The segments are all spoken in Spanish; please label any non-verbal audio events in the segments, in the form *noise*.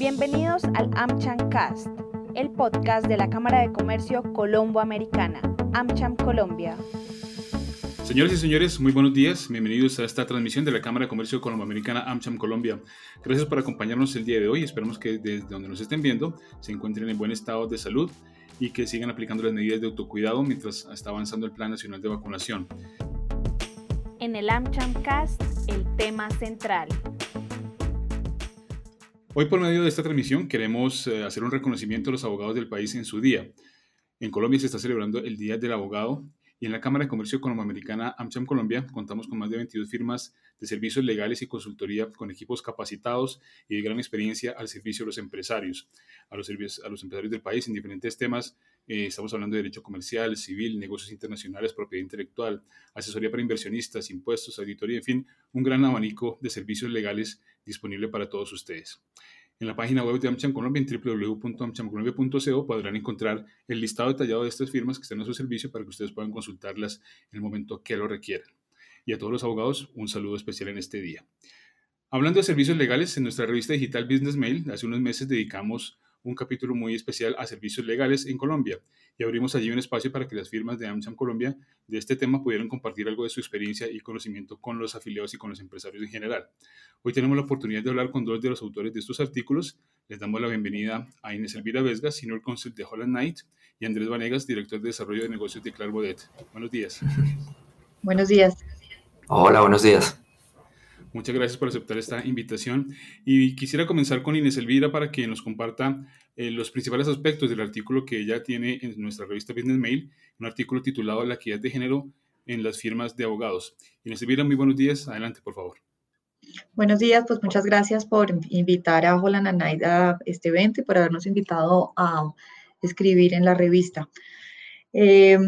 Bienvenidos al AmCham Cast, el podcast de la Cámara de Comercio Colombo-Americana, AmCham Colombia. Señores y señores, muy buenos días. Bienvenidos a esta transmisión de la Cámara de Comercio Colombo-Americana AmCham Colombia. Gracias por acompañarnos el día de hoy. Esperamos que desde donde nos estén viendo se encuentren en buen estado de salud y que sigan aplicando las medidas de autocuidado mientras está avanzando el Plan Nacional de Vacunación. En el AmCham Cast, el tema central. Hoy por medio de esta transmisión queremos eh, hacer un reconocimiento a los abogados del país en su día. En Colombia se está celebrando el Día del Abogado y en la Cámara de Comercio Colomboamericana AmCham Colombia contamos con más de 22 firmas de servicios legales y consultoría con equipos capacitados y de gran experiencia al servicio de los empresarios, a los, a los empresarios del país en diferentes temas. Eh, estamos hablando de derecho comercial, civil, negocios internacionales, propiedad intelectual, asesoría para inversionistas, impuestos, auditoría, en fin, un gran abanico de servicios legales disponible para todos ustedes. En la página web de AmCham Colombia, en www.amchamcolombia.co, podrán encontrar el listado detallado de estas firmas que están a su servicio para que ustedes puedan consultarlas en el momento que lo requieran. Y a todos los abogados, un saludo especial en este día. Hablando de servicios legales, en nuestra revista digital Business Mail, hace unos meses dedicamos un capítulo muy especial a servicios legales en Colombia y abrimos allí un espacio para que las firmas de AmCham Colombia de este tema pudieran compartir algo de su experiencia y conocimiento con los afiliados y con los empresarios en general. Hoy tenemos la oportunidad de hablar con dos de los autores de estos artículos. Les damos la bienvenida a Inés Elvira Vesga, Senior Counsel de Holland Knight, y Andrés Vanegas, Director de Desarrollo de Negocios de Clarbodet. Buenos días. Buenos días. Hola, buenos días. Muchas gracias por aceptar esta invitación. Y quisiera comenzar con Inés Elvira para que nos comparta eh, los principales aspectos del artículo que ella tiene en nuestra revista Business Mail, un artículo titulado La equidad de género en las firmas de abogados. Inés Elvira, muy buenos días. Adelante, por favor. Buenos días, pues muchas gracias por invitar a Holland and a este evento y por habernos invitado a escribir en la revista. Eh,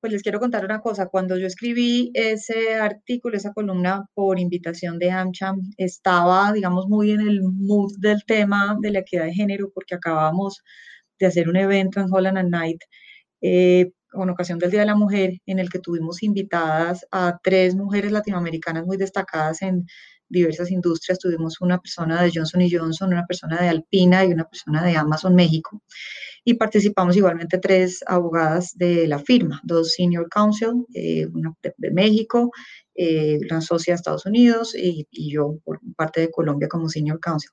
pues les quiero contar una cosa, cuando yo escribí ese artículo, esa columna por invitación de AmCham, estaba, digamos, muy en el mood del tema de la equidad de género, porque acabamos de hacer un evento en Holland and Night eh, con ocasión del Día de la Mujer, en el que tuvimos invitadas a tres mujeres latinoamericanas muy destacadas en diversas industrias. Tuvimos una persona de Johnson Johnson, una persona de Alpina y una persona de Amazon México. Y participamos igualmente tres abogadas de la firma, dos senior counsel, eh, una de, México, eh, una socia de Estados Unidos y, yo por parte de Colombia como senior counsel.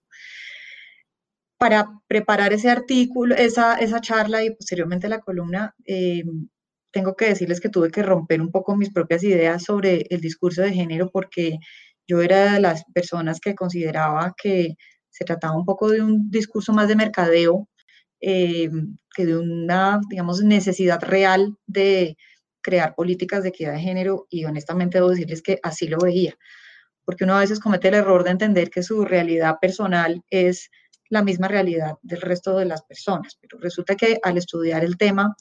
Para preparar ese artículo, esa, esa charla y posteriormente la columna, eh, tengo que decirles que tuve que romper un poco mis propias ideas sobre el discurso de género porque yo era de las personas que consideraba que se trataba un poco de un discurso más de mercadeo eh, que de una, digamos, necesidad real de crear políticas de equidad de género y honestamente debo decirles que así lo veía, porque uno a veces comete el error de entender que su realidad personal es la misma realidad del resto de las personas, pero resulta que al estudiar el tema,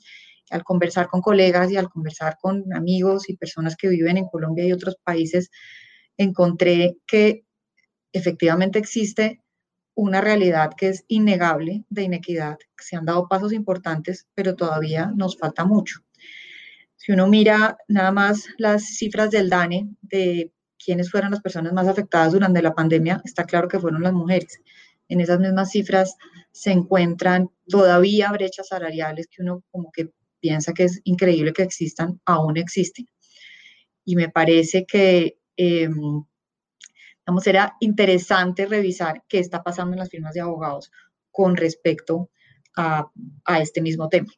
al conversar con colegas y al conversar con amigos y personas que viven en Colombia y otros países, encontré que efectivamente existe una realidad que es innegable de inequidad, se han dado pasos importantes, pero todavía nos falta mucho. Si uno mira nada más las cifras del DANE de quiénes fueron las personas más afectadas durante la pandemia, está claro que fueron las mujeres. En esas mismas cifras se encuentran todavía brechas salariales que uno como que piensa que es increíble que existan, aún existen. Y me parece que eh, era interesante revisar qué está pasando en las firmas de abogados con respecto a, este mismo tema.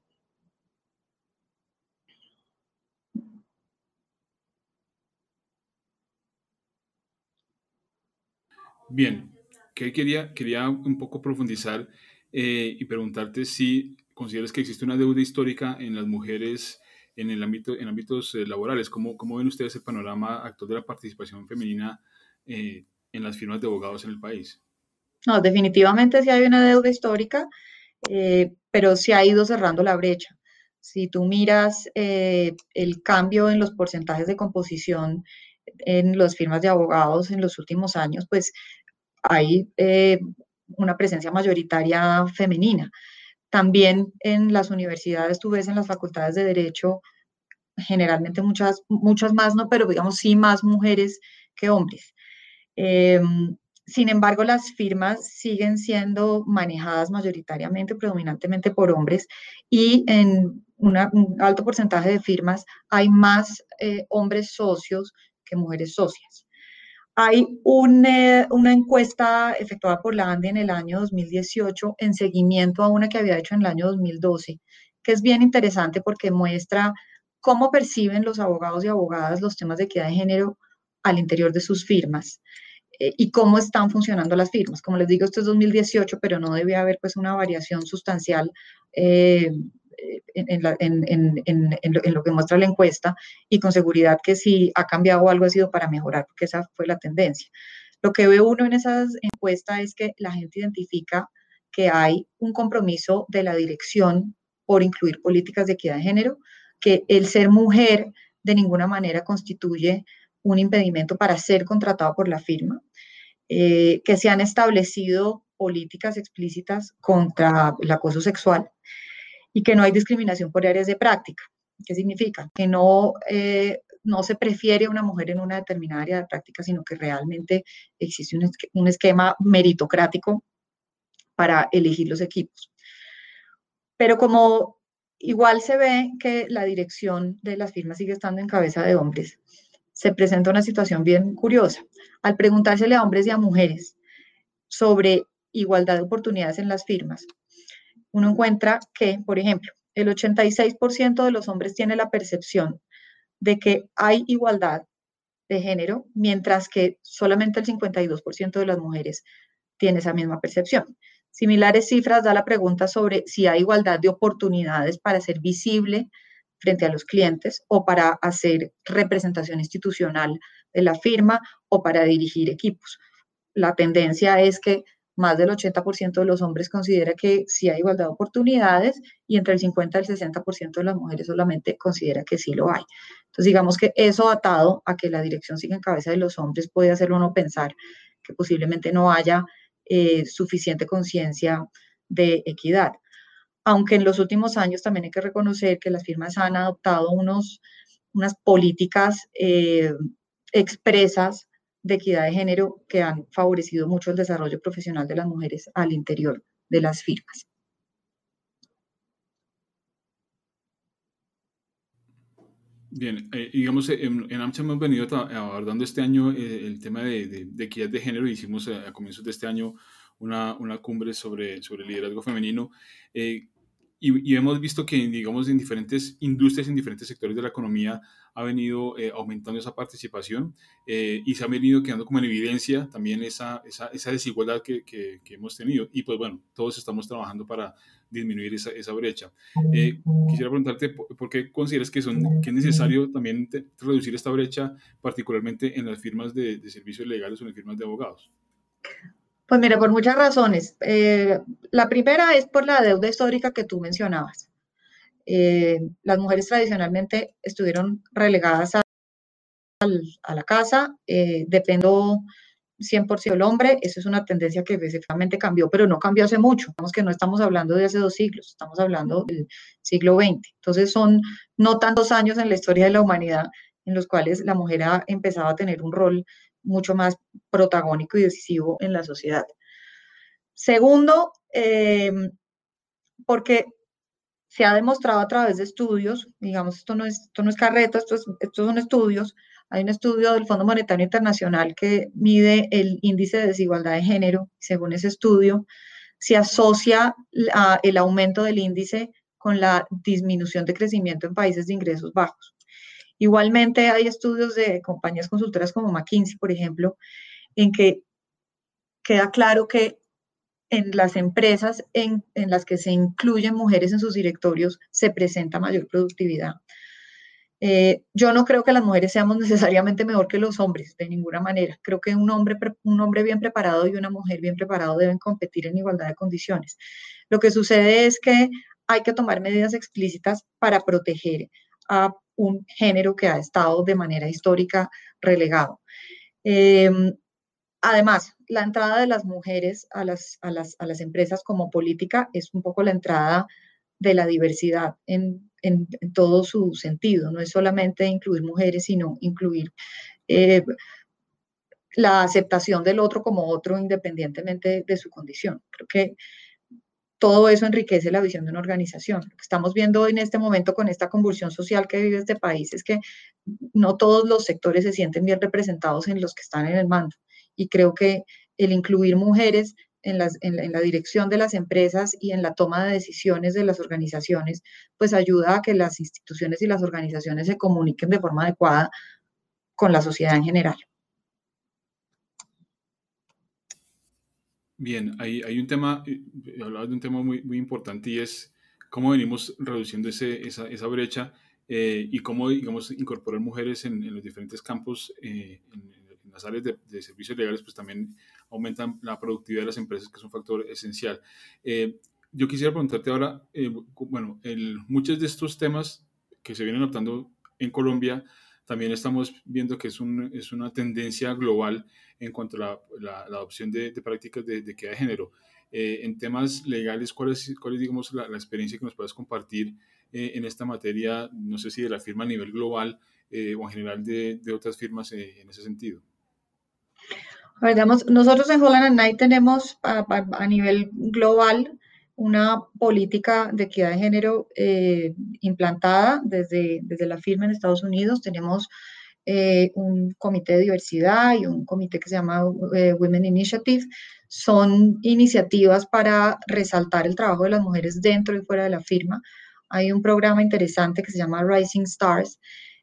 Bien, que quería, quería un poco profundizar eh, y preguntarte si consideras que existe una deuda histórica en las mujeres en el ámbito, en ámbitos eh, laborales. ¿Cómo, ¿Cómo, ven ustedes el panorama actual de la participación femenina eh, en las firmas de abogados en el país? No, definitivamente sí hay una deuda histórica, eh, pero se ha ido cerrando la brecha. Si tú miras el cambio en los porcentajes de composición en las firmas de abogados en los últimos años, pues hay una presencia mayoritaria femenina. También en las universidades, tú ves en las facultades de derecho, generalmente muchas, muchas más, no, pero digamos sí más mujeres que hombres. Em, sin embargo, las firmas siguen siendo manejadas mayoritariamente, predominantemente por hombres y en un alto porcentaje de firmas hay más eh, hombres socios que mujeres socias. Hay eh, una encuesta efectuada por la ANDI en el año 2018 en seguimiento a una que había hecho en el año 2012, que es bien interesante porque muestra cómo perciben los abogados y abogadas los temas de equidad de género al interior de sus firmas eh, y cómo están funcionando las firmas. Como les digo, esto es 2018, pero no debe haber pues una variación sustancial eh, en, lo, que muestra la encuesta y con seguridad que si ha cambiado algo ha sido para mejorar, porque esa fue la tendencia. Lo que ve uno en esas encuestas es que la gente identifica que hay un compromiso de la dirección por incluir políticas de equidad de género, que el ser mujer de ninguna manera constituye un impedimento para ser contratado por la firma, eh, que se han establecido políticas explícitas contra el acoso sexual y que no hay discriminación por áreas de práctica. ¿Qué significa? Que no, eh, no se prefiere a una mujer en una determinada área de práctica, sino que realmente existe un, un esquema meritocrático para elegir los equipos. Pero como igual se ve que la dirección de las firmas sigue estando en cabeza de hombres, se presenta una situación bien curiosa. Al preguntársele a hombres y a mujeres sobre igualdad de oportunidades en las firmas, uno encuentra que, por ejemplo, el 86% de los hombres tiene la percepción de que hay igualdad de género, mientras que solamente el 52% de las mujeres tiene esa misma percepción. Similares cifras da la pregunta sobre si hay igualdad de oportunidades para ser visible frente a los clientes o para hacer representación institucional de la firma o para dirigir equipos. La tendencia es que más del 80% de los hombres considera que sí hay igualdad de oportunidades y entre el 50 y el 60% de las mujeres solamente considera que sí lo hay. Entonces, digamos que eso atado a que la dirección sigue en cabeza de los hombres puede hacerlo uno pensar que posiblemente no haya eh, suficiente conciencia de equidad. Aunque en los últimos años también hay que reconocer que las firmas han adoptado unos, unas políticas eh, expresas de equidad de género que han favorecido mucho el desarrollo profesional de las mujeres al interior de las firmas. Bien, eh, digamos, en, en, AMCHA hemos venido abordando este año eh, el tema de, equidad de género. Hicimos a, comienzos de este año una, una, cumbre sobre, sobre liderazgo femenino. Eh, y, hemos visto que, digamos, en diferentes industrias, en diferentes sectores de la economía, ha venido eh, aumentando esa participación eh, y se ha venido quedando como en evidencia también esa, esa, esa desigualdad que, que, hemos tenido. Y pues bueno, todos estamos trabajando para disminuir esa, esa brecha. Eh, quisiera preguntarte, ¿por qué consideras que, son, que es necesario también reducir esta brecha, particularmente en las firmas de, de servicios legales o en las firmas de abogados? Pues mira, por muchas razones. Eh, la primera es por la deuda histórica que tú mencionabas. Eh, las mujeres tradicionalmente estuvieron relegadas a, la casa, eh, dependo 100% del hombre, eso es una tendencia que efectivamente cambió, pero no cambió hace mucho. Digamos que no estamos hablando de hace dos siglos, estamos hablando del siglo XX. Entonces son no tantos años en la historia de la humanidad en los cuales la mujer ha empezado a tener un rol mucho más protagónico y decisivo en la sociedad. Segundo, eh, porque se ha demostrado a través de estudios, digamos, esto no es, esto no es carreta, estos son estudios, hay un estudio del Fondo Monetario Internacional que mide el índice de desigualdad de género. Según ese estudio, se asocia el aumento del índice con la disminución de crecimiento en países de ingresos bajos. Igualmente hay estudios de compañías consultoras como McKinsey, por ejemplo, en que queda claro que en las empresas en, las que se incluyen mujeres en sus directorios se presenta mayor productividad. Eh, yo no creo que las mujeres seamos *laughs* necesariamente mejor que los hombres, de ninguna manera. Creo que un hombre, un hombre bien preparado y una mujer bien preparado deben competir en igualdad de condiciones. Lo que sucede es que hay que tomar medidas explícitas para proteger a un género que ha estado de manera histórica relegado. Em, además, la entrada de las mujeres a las, a, las, a las, empresas como política es un poco la entrada de la diversidad en, en, todo su sentido. No es solamente incluir mujeres, sino incluir eh, la aceptación del otro como otro independientemente de su condición. Creo que todo eso enriquece la visión de una organización. Lo que estamos viendo en este momento con esta convulsión social que vive este país es que no todos los sectores se sienten bien representados en los que están en el mando. Y creo que el incluir mujeres en, en, la, dirección de las empresas y en la toma de decisiones de las organizaciones, pues ayuda a que las instituciones y las organizaciones se comuniquen de forma adecuada con la sociedad en general. Bien, hay, hay un tema, eh, hablabas de un tema muy, muy importante y es cómo venimos reduciendo ese, esa, esa, brecha eh, y cómo, digamos, incorporar mujeres en, en los diferentes campos, eh, en, en, las áreas de, servicios legales, pues también aumentan la productividad de las empresas, que es un factor esencial. yo quisiera preguntarte ahora, bueno, el, muchos de estos temas que se vienen adoptando en Colombia, también estamos viendo que es, un, es una tendencia global en cuanto a la, la, adopción de, de, prácticas de, de equidad de género. Eh, en temas legales, ¿cuál es, cuál es digamos, la, la, experiencia que nos puedes compartir eh, en esta materia, no sé si de la firma a nivel global eh, o en general de, de otras firmas eh, en ese sentido? A ver, digamos, nosotros en Holland Knight tenemos a, a, a nivel global una política de equidad de género eh, implantada desde, desde la firma en Estados Unidos. Tenemos eh, un comité de diversidad y un comité que se llama eh, Women Initiative. Son iniciativas para resaltar el trabajo de las mujeres dentro y fuera de la firma. Hay un programa interesante que se llama Rising Stars,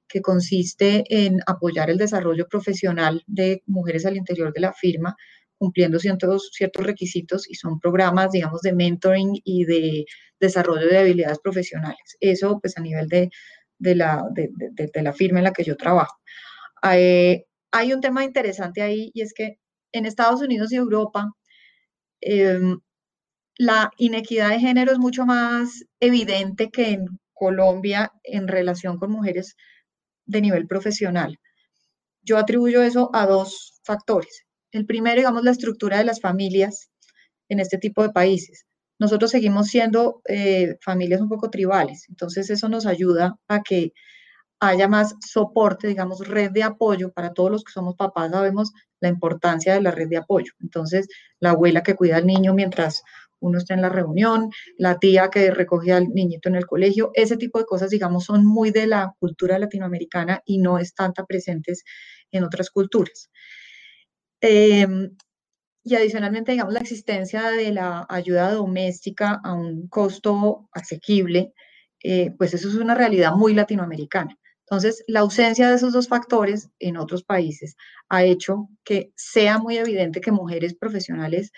que consiste en apoyar el desarrollo profesional de mujeres al interior de la firma cumpliendo ciertos, ciertos requisitos y son programas, digamos, de mentoring y de desarrollo de habilidades profesionales. Eso, pues, a nivel de, de, la, de, de, la firma en la que yo trabajo. Eh, hay un tema interesante ahí y es que en Estados Unidos y Europa eh, la inequidad de género es mucho más evidente que en Colombia en relación con mujeres de nivel profesional. Yo atribuyo eso a dos factores. El primero, digamos, la estructura de las familias en este tipo de países. Nosotros seguimos siendo eh, familias un poco tribales, entonces eso nos ayuda a que haya más soporte, digamos, red de apoyo para todos los que somos papás, sabemos la importancia de la red de apoyo. Entonces, la abuela que cuida al niño mientras uno está en la reunión, la tía que recoge al niñito en el colegio, ese tipo de cosas, digamos, son muy de la cultura latinoamericana y no están tan presentes en otras culturas. Eh, y adicionalmente, digamos, la existencia de la ayuda doméstica a un costo asequible, eh, pues eso es una realidad muy latinoamericana. Entonces, la ausencia de esos dos factores en otros países ha hecho que sea muy evidente que mujeres profesionales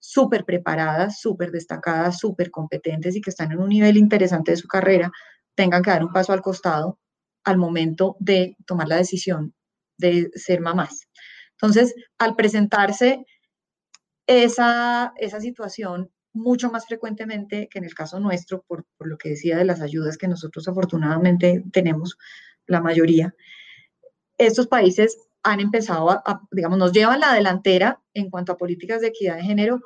súper preparadas, súper destacadas, súper competentes y que están en un nivel interesante de su carrera, tengan que dar un paso al costado al momento de tomar la decisión de ser mamás. Entonces, al presentarse esa, esa situación mucho más frecuentemente que en el caso nuestro, por, por, lo que decía de las ayudas que nosotros afortunadamente tenemos, la mayoría, estos países han empezado a, a, digamos, nos llevan la delantera en cuanto a políticas de equidad de género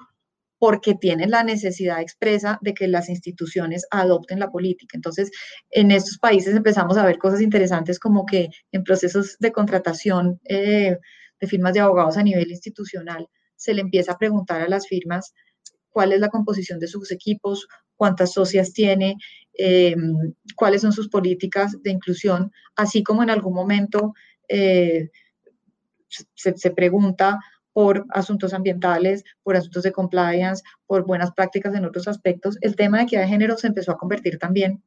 porque tienen la necesidad expresa de que las instituciones adopten la política. Entonces, en estos países empezamos a ver cosas interesantes como que en procesos de contratación eh, de firmas de abogados a nivel institucional, se le empieza a preguntar a las firmas cuál es la composición de sus equipos, cuántas socias tiene, eh, cuáles son sus políticas de inclusión, así como en algún momento eh, se, se, pregunta por asuntos ambientales, por asuntos de compliance, por buenas prácticas en otros aspectos. El tema de equidad de género se empezó a convertir también,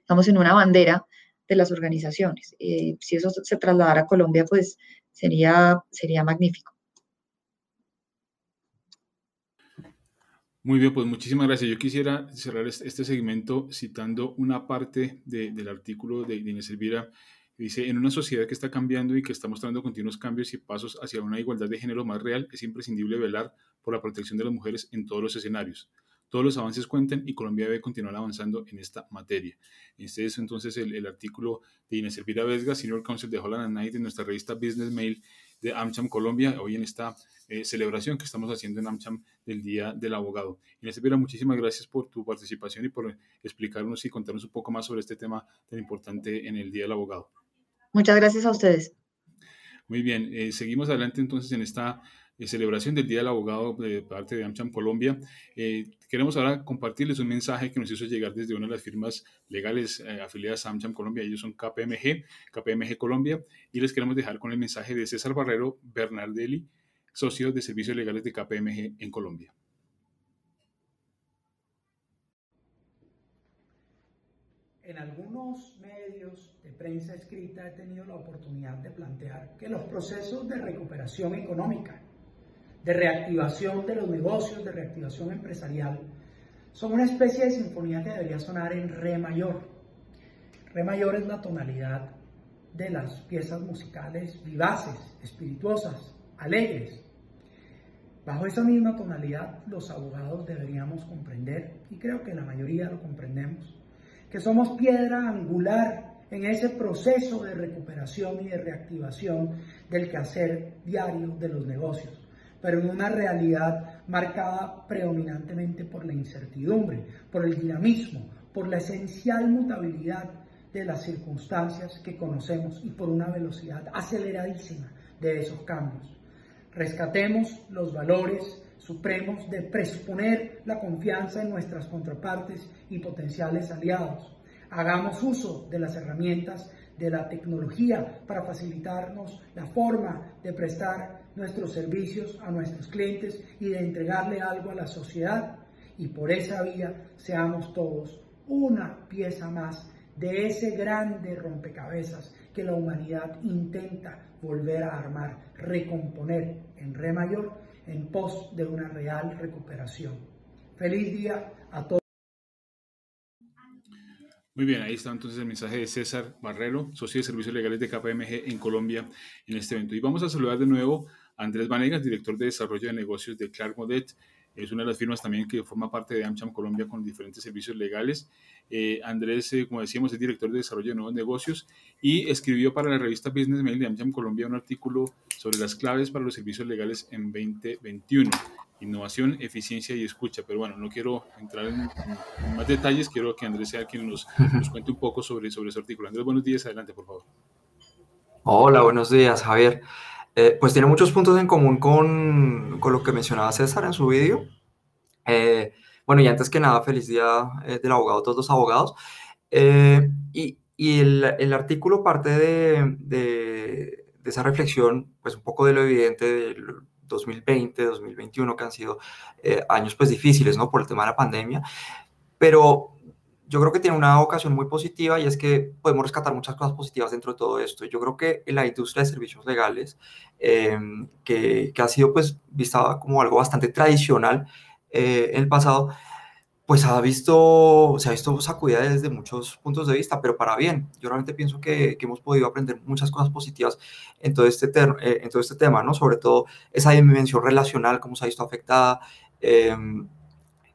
estamos en una bandera de las organizaciones. Eh, si eso se trasladara a Colombia, pues sería, sería magnífico. Muy bien, pues muchísimas gracias. Yo quisiera cerrar este segmento citando una parte de, del artículo de, de Inés Elvira. Dice, en una sociedad que está cambiando y que está mostrando continuos cambios y pasos hacia una igualdad de género más real, es imprescindible velar por la protección de las mujeres en todos los escenarios. Todos los avances cuentan y Colombia debe continuar avanzando en esta materia. Este es entonces el, el artículo de Inés Elvira Vesga, Senior Counsel de Holland Knight, en nuestra revista Business Mail de AmCham Colombia, hoy en esta eh, celebración que estamos haciendo en AmCham del Día del Abogado. Inés Elvira, muchísimas gracias por tu participación y por explicarnos y contarnos un poco más sobre este tema tan importante en el Día del Abogado. Muchas gracias a ustedes. Muy bien, eh, seguimos adelante entonces en esta eh, celebración del Día del Abogado de parte de AmCham Colombia. Eh, queremos ahora compartirles un mensaje que nos hizo llegar desde una de las firmas legales afiliadas a AmCham Colombia. Ellos son KPMG, KPMG Colombia, y les queremos dejar con el mensaje de César Barrero Bernardelli, socio de servicios legales de KPMG en Colombia. En algunos medios de prensa escrita he tenido la oportunidad de plantear que los procesos de recuperación económica, de reactivación de los negocios, de reactivación empresarial, son una especie de sinfonía que debería sonar en re mayor. Re mayor es la tonalidad de las piezas musicales vivaces, espirituosas, alegres. Bajo esa misma tonalidad los abogados deberíamos comprender, y creo que la mayoría lo comprendemos, que somos piedra angular en ese proceso de recuperación y de reactivación del quehacer diario de los negocios, pero en una realidad marcada predominantemente por la incertidumbre, por el dinamismo, por la esencial mutabilidad de las circunstancias que conocemos y por una velocidad aceleradísima de esos cambios. Rescatemos los valores supremos de presuponer la confianza en nuestras contrapartes y potenciales aliados. Hagamos uso de las herramientas de la tecnología para facilitarnos la forma de prestar nuestros servicios a nuestros clientes y de entregarle algo a la sociedad. Y por esa vía seamos todos una pieza más de ese grande rompecabezas que la humanidad intenta volver a armar, recomponer en re mayor en pos de una real recuperación. Feliz día a todos. Muy bien, ahí está entonces el mensaje de César Barrero, socio de servicios legales de KPMG en Colombia en este evento. Y vamos a saludar de nuevo Andrés Vanegas, director de desarrollo de negocios de Clark Modet es una de las firmas también que forma parte de AmCham Colombia con diferentes servicios legales. Eh, Andrés, eh, como decíamos, es director de desarrollo de nuevos negocios y escribió para la revista Business Mail de AmCham Colombia un artículo sobre las claves para los servicios legales en 2021. Innovación, eficiencia y escucha. Pero bueno, no quiero entrar en, más detalles, quiero que Andrés sea quien nos, nos, cuente un poco sobre, sobre ese artículo. Andrés, buenos días, adelante, por favor. Hola, buenos días, Javier. Eh, pues tiene muchos puntos en común con, con lo que mencionaba César en su vídeo. Eh, bueno, y antes que nada, feliz día eh, del abogado todos los abogados. y, y el, el, artículo parte de, de, de, esa reflexión, pues un poco de lo evidente del 2020, 2021, que han sido años pues difíciles, ¿no? Por el tema de la pandemia. Pero yo creo que tiene una ocasión muy positiva y es que podemos rescatar muchas cosas positivas dentro de todo esto. Yo creo que la industria de servicios legales, em, que, que, ha sido pues vista como algo bastante tradicional eh, en el pasado, pues ha visto, se ha visto sacudida desde muchos puntos de vista, pero para bien. Yo realmente pienso que, que hemos podido aprender muchas cosas positivas en todo, este eh, en todo este tema, ¿no? Sobre todo esa dimensión relacional, cómo se ha visto afectada.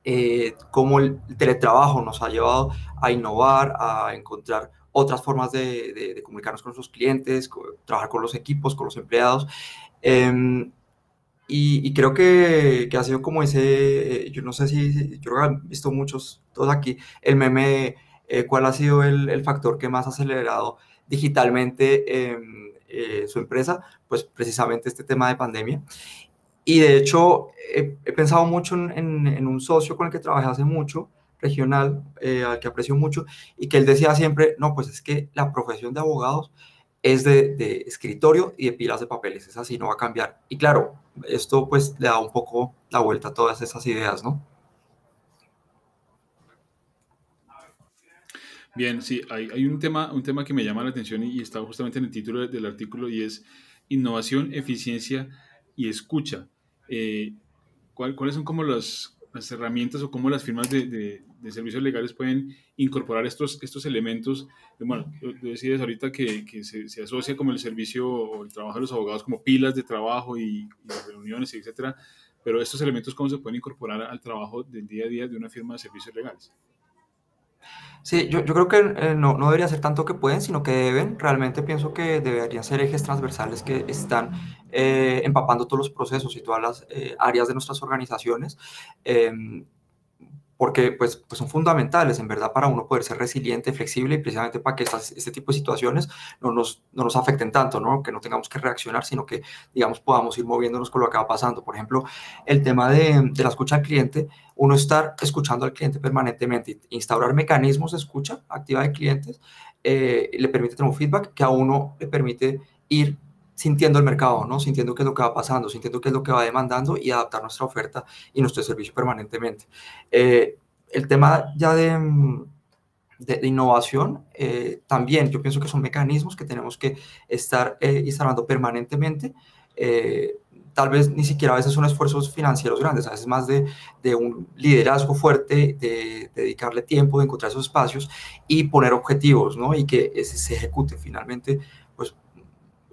Eh, eh, cómo el teletrabajo nos ha llevado a innovar, a encontrar otras formas de, comunicarnos con nuestros clientes, trabajar con los equipos, con los empleados. Em, y, creo que, ha sido como ese, eh, yo no sé si, yo creo que han visto muchos, todos aquí, el meme, eh, cuál ha sido el, factor que más ha acelerado digitalmente em, su empresa, pues precisamente este tema de pandemia. Y de hecho, he, pensado mucho en, un socio con el que trabajé hace mucho, regional, eh, al que aprecio mucho, y que él decía siempre, no, pues es que la profesión de abogados es de, escritorio y de pilas de papeles, es así, no va a cambiar. Y claro, esto pues le da un poco la vuelta a todas esas ideas, ¿no? Bien, sí, hay, hay, un, tema, un tema que me llama la atención y, y está justamente en el título del artículo y es innovación, eficiencia y escucha. Eh, ¿Cuáles son como las, las, herramientas o cómo las firmas de, de, servicios legales pueden incorporar estos, estos elementos? Bueno, decías ahorita que, que se, se, asocia como el servicio o el trabajo de los abogados como pilas de trabajo y, y reuniones, etcétera, pero estos elementos cómo se pueden incorporar al trabajo del día a día de una firma de servicios legales. Sí, yo, yo creo que eh, no, no, debería ser tanto que pueden, sino que deben. Realmente pienso que deberían ser ejes transversales que están eh, empapando todos los procesos y todas las eh, áreas de nuestras organizaciones. Em, porque pues, pues son fundamentales en verdad para uno poder ser resiliente, flexible y precisamente para que estas, este tipo de situaciones no nos, no nos afecten tanto, ¿no? que no tengamos que reaccionar, sino que digamos podamos ir moviéndonos con lo que va pasando. Por ejemplo, el tema de, de la escucha al cliente, uno estar escuchando al cliente permanentemente, instaurar mecanismos de escucha activa de clientes, eh, le permite tener un feedback que a uno le permite ir sintiendo el mercado, ¿no? Sintiendo qué es lo que va pasando, sintiendo qué es lo que va demandando y adaptar nuestra oferta y nuestro servicio permanentemente. Eh, el tema ya de, mm, de, innovación, eh, también yo pienso que son mecanismos que tenemos que estar eh, instalando permanentemente. tal vez ni siquiera a veces son esfuerzos financieros grandes, a veces más de, de un liderazgo fuerte, de, dedicarle tiempo, de encontrar esos espacios y poner objetivos, ¿no? Y que se ejecute finalmente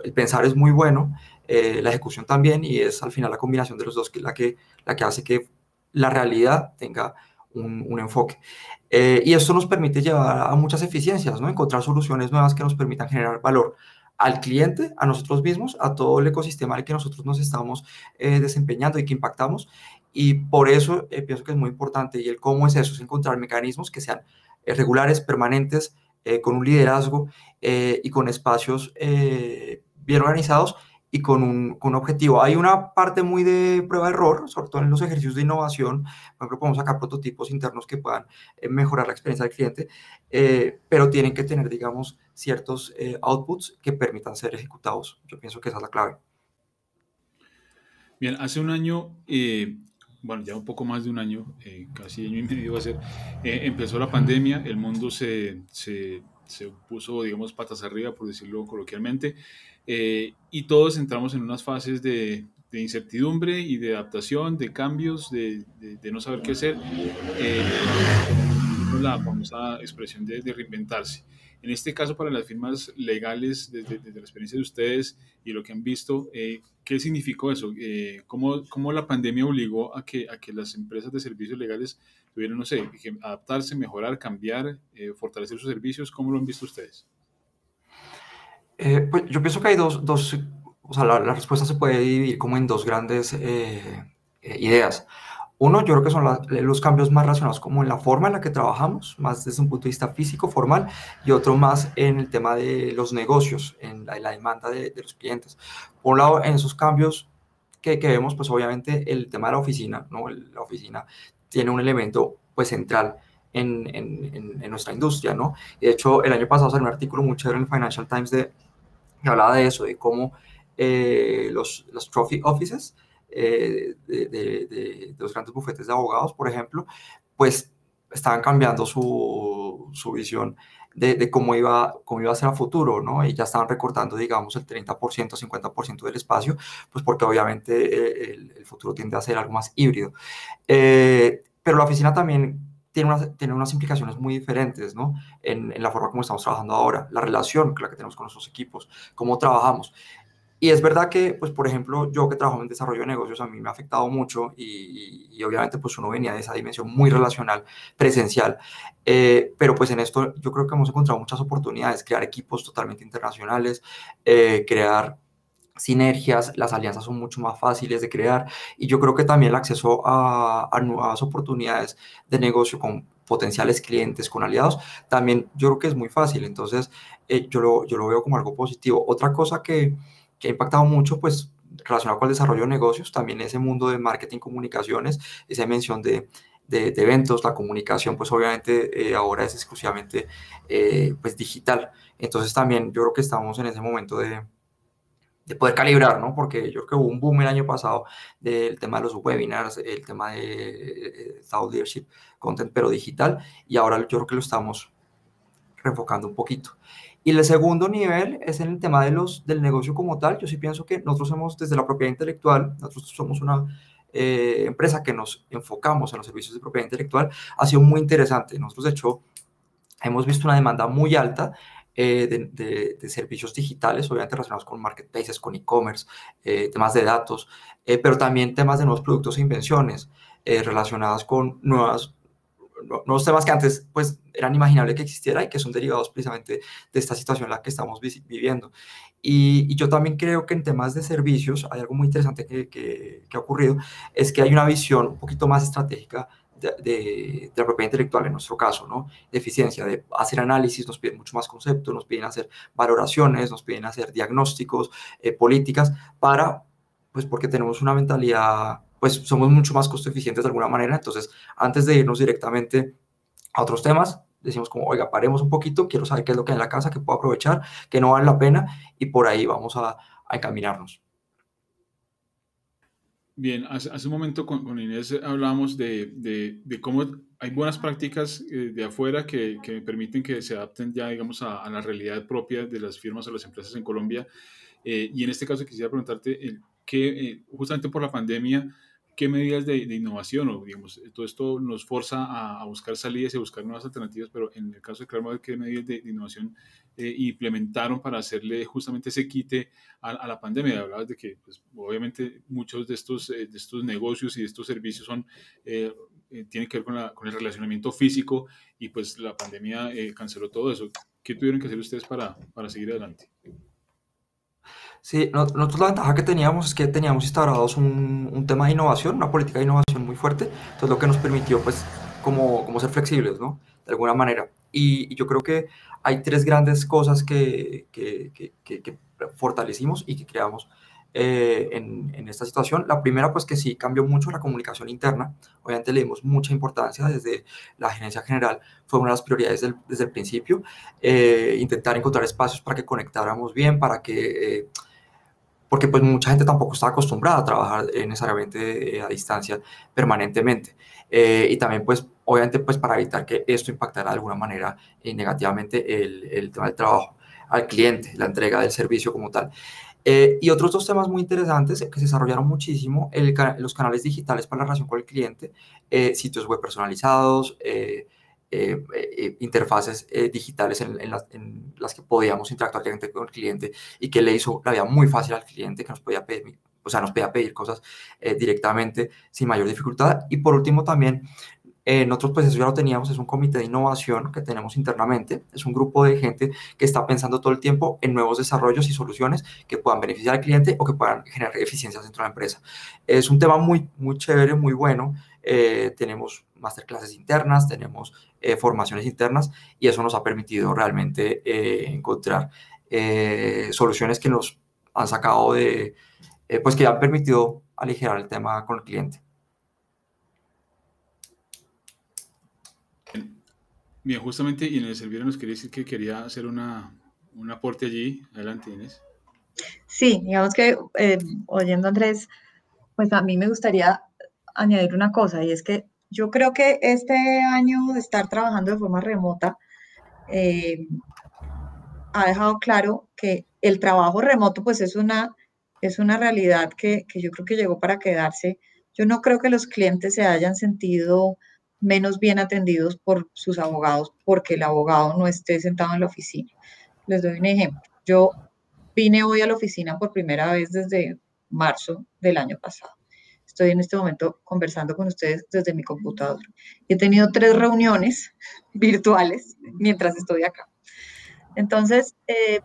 el pensar es muy bueno, eh, la ejecución también, y es al final la combinación de los dos que la que, la que hace que la realidad tenga un, enfoque. Eh, y esto nos permite llevar a muchas eficiencias, ¿no? encontrar soluciones nuevas que nos permitan generar valor al cliente, a nosotros mismos, a todo el ecosistema al que nosotros nos estamos eh, desempeñando y que impactamos. Y por eso pienso que es muy importante. Y el cómo es eso, es encontrar mecanismos que sean regulares, permanentes, con un liderazgo y con espacios bien organizados y con un, con un, objetivo. Hay una parte muy de prueba-error, sobre todo en los ejercicios de innovación. Por ejemplo, podemos sacar prototipos internos que puedan eh, mejorar la experiencia del cliente, eh, pero tienen que tener, digamos, ciertos eh, outputs que permitan ser ejecutados. Yo pienso que esa es la clave. Bien, hace un año, bueno, ya un poco más de un año, casi año y medio va a ser, empezó la pandemia, el mundo se, se, se puso, digamos, patas arriba, por decirlo coloquialmente. Eh, y todos entramos en unas fases de, incertidumbre y de adaptación, de cambios, de, no saber qué hacer. Eh, la famosa expresión de, reinventarse. En este caso, para las firmas legales, desde, la experiencia de ustedes y lo que han visto, eh, ¿qué significó eso? Eh, ¿cómo, ¿cómo, la pandemia obligó a que, a que las empresas de servicios legales tuvieran, no sé, adaptarse, mejorar, cambiar, fortalecer sus servicios? ¿Cómo lo han visto ustedes? Eh, pues yo pienso que hay dos, dos o sea, la, respuesta se puede dividir como en dos grandes eh, eh, ideas. Uno, yo creo que son los cambios más relacionados como en la forma en la que trabajamos, más desde un punto de vista físico, formal, y otro más en el tema de los negocios, en la, la demanda de, de, los clientes. Por un lado, en esos cambios que, que, vemos, pues obviamente el tema de la oficina, ¿no? La oficina tiene un elemento pues central en, en, en nuestra industria, ¿no? De hecho, el año pasado salió un artículo muy chévere en el Financial Times de que hablaba de eso, de cómo eh, los, los trophy offices eh, de, de, los grandes bufetes de abogados, por ejemplo, pues estaban cambiando su, su visión de, cómo, iba, cómo iba a ser a futuro, ¿no? Y ya estaban recortando, digamos, el 30%, 50% del espacio, pues porque obviamente eh, el, el, futuro tiende a ser algo más híbrido. pero la oficina también tiene, unas implicaciones muy diferentes, ¿no? En, la forma como estamos trabajando ahora, la relación con la que tenemos con nuestros equipos, cómo trabajamos. Y es verdad que, pues, por ejemplo, yo que trabajo en desarrollo de negocios, a mí me ha afectado mucho y, obviamente, pues, uno venía de esa dimensión muy relacional, presencial. Eh, pero, pues, en esto yo creo que hemos encontrado muchas oportunidades, crear equipos totalmente internacionales, eh, crear sinergias, las alianzas son mucho más fáciles de crear y yo creo que también el acceso a, nuevas oportunidades de negocio con potenciales clientes, con aliados, también yo creo que es muy fácil. Entonces, eh, yo, lo, yo lo veo como algo positivo. Otra cosa que, que ha impactado mucho, pues relacionado con el desarrollo de negocios, también ese mundo de marketing, comunicaciones, esa mención de, de, eventos, la comunicación, pues obviamente eh, ahora es exclusivamente eh, pues digital. Entonces también yo creo que estamos en ese momento de, de poder calibrar, ¿no? Porque yo creo que hubo un boom el año pasado del tema de los webinars, el tema de Thought Leadership Content, pero digital, y ahora yo creo que lo estamos reenfocando un poquito. Y el segundo nivel es en el tema de los, del negocio como tal. Yo sí pienso que nosotros somos desde la propiedad intelectual, nosotros somos una eh, empresa que nos enfocamos en los servicios de propiedad intelectual, ha sido muy interesante. Nosotros, de hecho, hemos visto una demanda muy alta eh, de, servicios digitales, obviamente relacionados con marketplaces, con e-commerce, eh, temas de datos, eh, pero también temas de nuevos productos e invenciones relacionadas con nuevas, nuevos temas que antes pues eran imaginables que existiera y que son derivados precisamente de esta situación en la que estamos viviendo. Y, yo también creo que en temas de servicios hay algo muy interesante que, que, ha ocurrido, es que hay una visión un poquito más estratégica de, la propiedad intelectual en nuestro caso, ¿no? De eficiencia, de hacer análisis, nos piden mucho más conceptos, nos piden hacer valoraciones, nos piden hacer diagnósticos, eh, políticas, para, pues porque tenemos una mentalidad, pues somos mucho más costo eficientes de alguna manera, entonces antes de irnos directamente a otros temas, decimos como, oiga, paremos un poquito, quiero saber qué es lo que hay en la casa, que puedo aprovechar, que no vale la pena, y por ahí vamos a, a encaminarnos. Bien, hace, un momento con, Inés hablábamos de, de, cómo hay buenas prácticas eh, de afuera que, que, permiten que se adapten ya, digamos, a, la realidad propia de las firmas o las empresas en Colombia. Eh, y en este caso quisiera preguntarte, el, que eh, justamente por la pandemia, qué medidas de, innovación o digamos, todo esto nos forza a, buscar salidas y a buscar nuevas alternativas, pero en el caso de Claremont, ¿qué medidas de, innovación eh, implementaron para hacerle justamente ese quite a, la pandemia? Hablabas de que pues, obviamente muchos de estos, eh, de estos negocios y de estos servicios son, eh, tienen que ver con, con, el relacionamiento físico y pues la pandemia canceló todo eso. ¿Qué tuvieron que hacer ustedes para, para seguir adelante? Sí, nosotros la ventaja que teníamos es que teníamos instaurados un, un, tema de innovación, una política de innovación muy fuerte, entonces lo que nos permitió pues como, como ser flexibles, ¿no? De alguna manera. Y, yo creo que hay tres grandes cosas que, que, que, que fortalecimos y que creamos eh, en, en, esta situación. La primera, pues que sí cambió mucho la comunicación interna. Obviamente le dimos mucha importancia desde la gerencia general. Fue una de las prioridades desde el principio. Eh, intentar encontrar espacios para que conectáramos bien, para que... Eh, porque pues mucha gente tampoco está acostumbrada a trabajar necesariamente eh, a distancia permanentemente. Eh, y también pues obviamente pues para evitar que esto impactara de alguna manera eh, negativamente el, el, tema del trabajo al cliente, la entrega del servicio como tal. y otros dos temas muy interesantes que se desarrollaron muchísimo, el, los canales digitales para la relación con el cliente, sitios web personalizados, eh, eh, interfaces eh, digitales en, las, que podíamos interactuar directamente con el cliente y que le hizo la vida muy fácil al cliente, que nos podía pedir, o sea, nos podía pedir cosas directamente sin mayor dificultad. Y por último también, nosotros pues eso ya lo teníamos, es un comité de innovación que tenemos internamente, es un grupo de gente que está pensando todo el tiempo en nuevos desarrollos y soluciones que puedan beneficiar al cliente o que puedan generar eficiencias dentro de la empresa. Es un tema muy, muy chévere, muy bueno. Tenemos masterclasses internas, tenemos eh, formaciones internas y eso nos ha permitido realmente eh, encontrar eh, soluciones que nos han sacado de, pues que han permitido aligerar el tema con el cliente. Bien, justamente Inés Elvira nos quería decir que quería hacer una, un aporte allí. Adelante, Inés. Sí, digamos que oyendo Andrés, pues a mí me gustaría añadir una cosa y es que yo creo que este año de estar trabajando de forma remota eh, ha dejado claro que el trabajo remoto pues es una, es una realidad que, que, yo creo que llegó para quedarse. Yo no creo que los clientes se hayan sentido menos bien atendidos por sus abogados porque el abogado no esté sentado en la oficina. Les doy un ejemplo. Yo vine hoy a la oficina por primera vez desde marzo del año pasado estoy en este momento conversando con ustedes desde mi computador. He tenido tres reuniones *laughs* virtuales mientras estoy acá. Entonces, eh,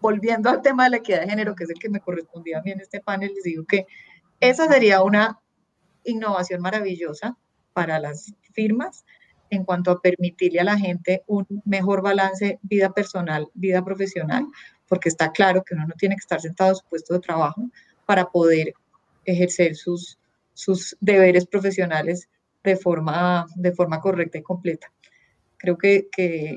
volviendo al tema de la equidad de género, que es el que me correspondía a mí en este panel, les digo que esa sería una innovación maravillosa para las firmas en cuanto a permitirle a la gente un mejor balance vida personal, vida profesional, porque está claro que uno no tiene que estar sentado en su puesto de trabajo para poder ejercer sus, sus deberes profesionales de forma, de forma correcta y completa. Creo que, que,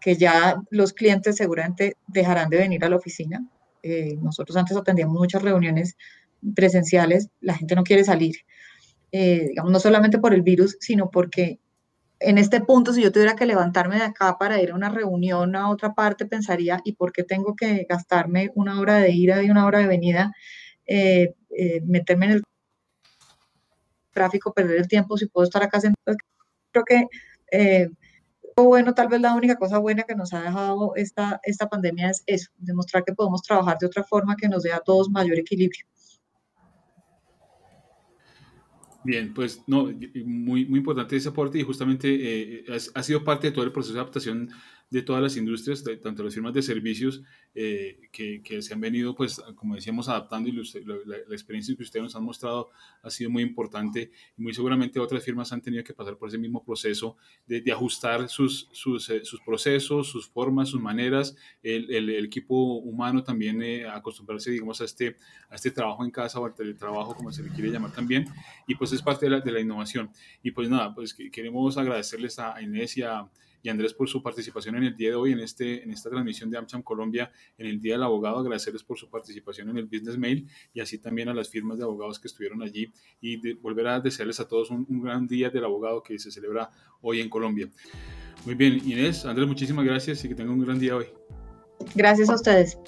que ya los clientes seguramente dejarán de venir a la oficina. Eh, nosotros antes atendíamos muchas reuniones presenciales, la gente no quiere salir, eh, digamos, no solamente por el virus, sino porque en este punto, si yo tuviera que levantarme de acá para ir a una reunión a otra parte, pensaría, ¿y por qué tengo que gastarme una hora de ida y una hora de venida eh, eh, meterme en el tráfico, perder el tiempo, si puedo estar acá sentado. Creo que eh, bueno, tal vez la única cosa buena que nos ha dejado esta, esta pandemia es eso, demostrar que podemos trabajar de otra forma que nos dé a todos mayor equilibrio. Bien, pues no, muy, muy importante ese aporte y justamente eh, ha, sido parte de todo el proceso de adaptación de todas las industrias, tanto las firmas de servicios eh, que, se han venido, pues, como decíamos, adaptando y la, experiencia que ustedes nos han mostrado ha sido muy importante. Y muy seguramente otras firmas han tenido que pasar por ese mismo proceso de, ajustar sus, sus, eh, procesos, sus formas, sus maneras, el, el, equipo humano también eh, acostumbrarse, digamos, a este, a este trabajo en casa o al teletrabajo, como se le quiere llamar también, y pues es parte de la, de la innovación. Y pues nada, pues queremos agradecerles a Inés y a y Andrés por su participación en el día de hoy, en, este, en esta transmisión de AmCham Colombia, en el Día del Abogado, agradecerles por su participación en el Business Mail y así también a las firmas de abogados que estuvieron allí y volver a desearles a todos un, gran Día del Abogado que se celebra hoy en Colombia. Muy bien, Inés, Andrés, muchísimas gracias y que tengan un gran día hoy. Gracias a ustedes.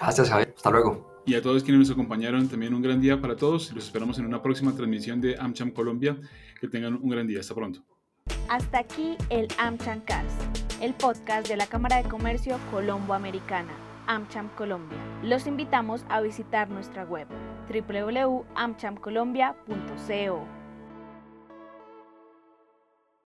Gracias, Javier. Hasta luego. Y a todos quienes nos acompañaron, también un gran día para todos. Los esperamos en una próxima transmisión de AmCham Colombia. Que tengan un gran día. Hasta pronto. Hasta aquí el AmChamcast, el podcast de la Cámara de Comercio Colombo Americana, AmCham Colombia. Los invitamos a visitar nuestra web www.amchamcolombia.co.